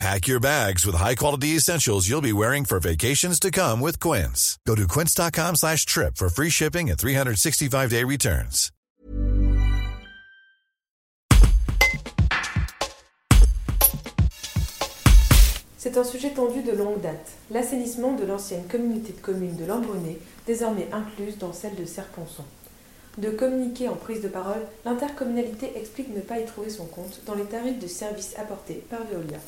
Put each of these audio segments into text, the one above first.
Pack your bags with high-quality essentials you'll be wearing for vacations to come with Quince. Go to quince.com slash trip for free shipping and 365-day returns. C'est un sujet tendu de longue date. L'assainissement de l'ancienne communauté de communes de Lambronay, désormais incluse dans celle de Serponçon. De communiquer en prise de parole, l'intercommunalité explique ne pas y trouver son compte dans les tarifs de services apportés par Veolia.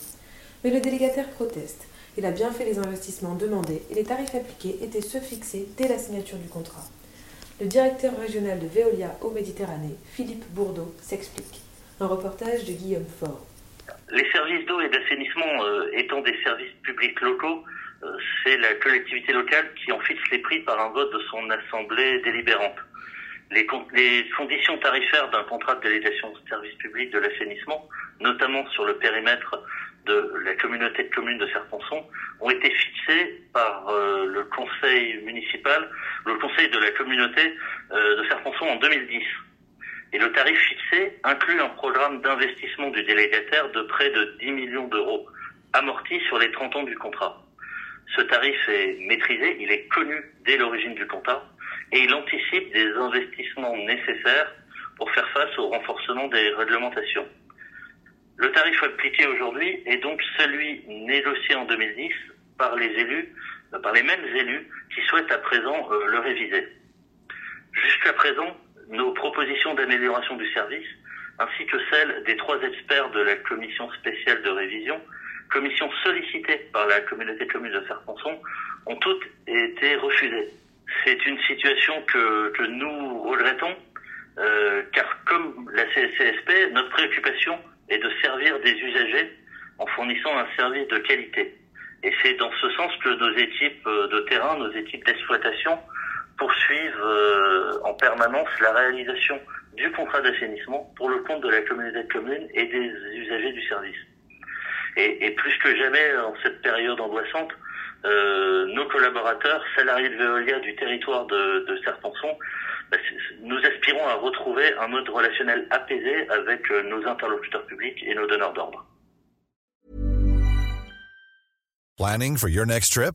Mais le délégataire proteste. Il a bien fait les investissements demandés et les tarifs appliqués étaient ceux fixés dès la signature du contrat. Le directeur régional de Veolia au Méditerranée, Philippe Bourdeau, s'explique. Un reportage de Guillaume Faure. Les services d'eau et d'assainissement euh, étant des services publics locaux, euh, c'est la collectivité locale qui en fixe les prix par un vote de son assemblée délibérante. Les, les conditions tarifaires d'un contrat de délégation de service public de l'assainissement, notamment sur le périmètre de la communauté de communes de Serponçon, ont été fixées par euh, le conseil municipal, le conseil de la communauté euh, de Serponçon en 2010. Et le tarif fixé inclut un programme d'investissement du délégataire de près de 10 millions d'euros, amorti sur les 30 ans du contrat. Ce tarif est maîtrisé, il est connu dès l'origine du contrat, et il anticipe des investissements nécessaires pour faire face au renforcement des réglementations. Le tarif appliqué aujourd'hui est donc celui négocié en 2010 par les élus, euh, par les mêmes élus qui souhaitent à présent euh, le réviser. Jusqu'à présent, nos propositions d'amélioration du service, ainsi que celles des trois experts de la commission spéciale de révision, commission sollicitée par la communauté de communes de Serponçon, ont toutes été refusées. C'est une situation que, que nous regrettons, euh, car comme la CSP, notre préoccupation est de servir des usagers en fournissant un service de qualité. Et c'est dans ce sens que nos équipes de terrain, nos équipes d'exploitation poursuivent euh, en permanence la réalisation du contrat d'assainissement pour le compte de la communauté de communes et des usagers du service. Et, et plus que jamais en cette période angoissante, euh, nos collaborateurs, salariés de Veolia du territoire de, de Serponçon, bah, nous aspirons à retrouver un mode relationnel apaisé avec euh, nos interlocuteurs publics et nos donneurs d'ordre. Planning for your next trip?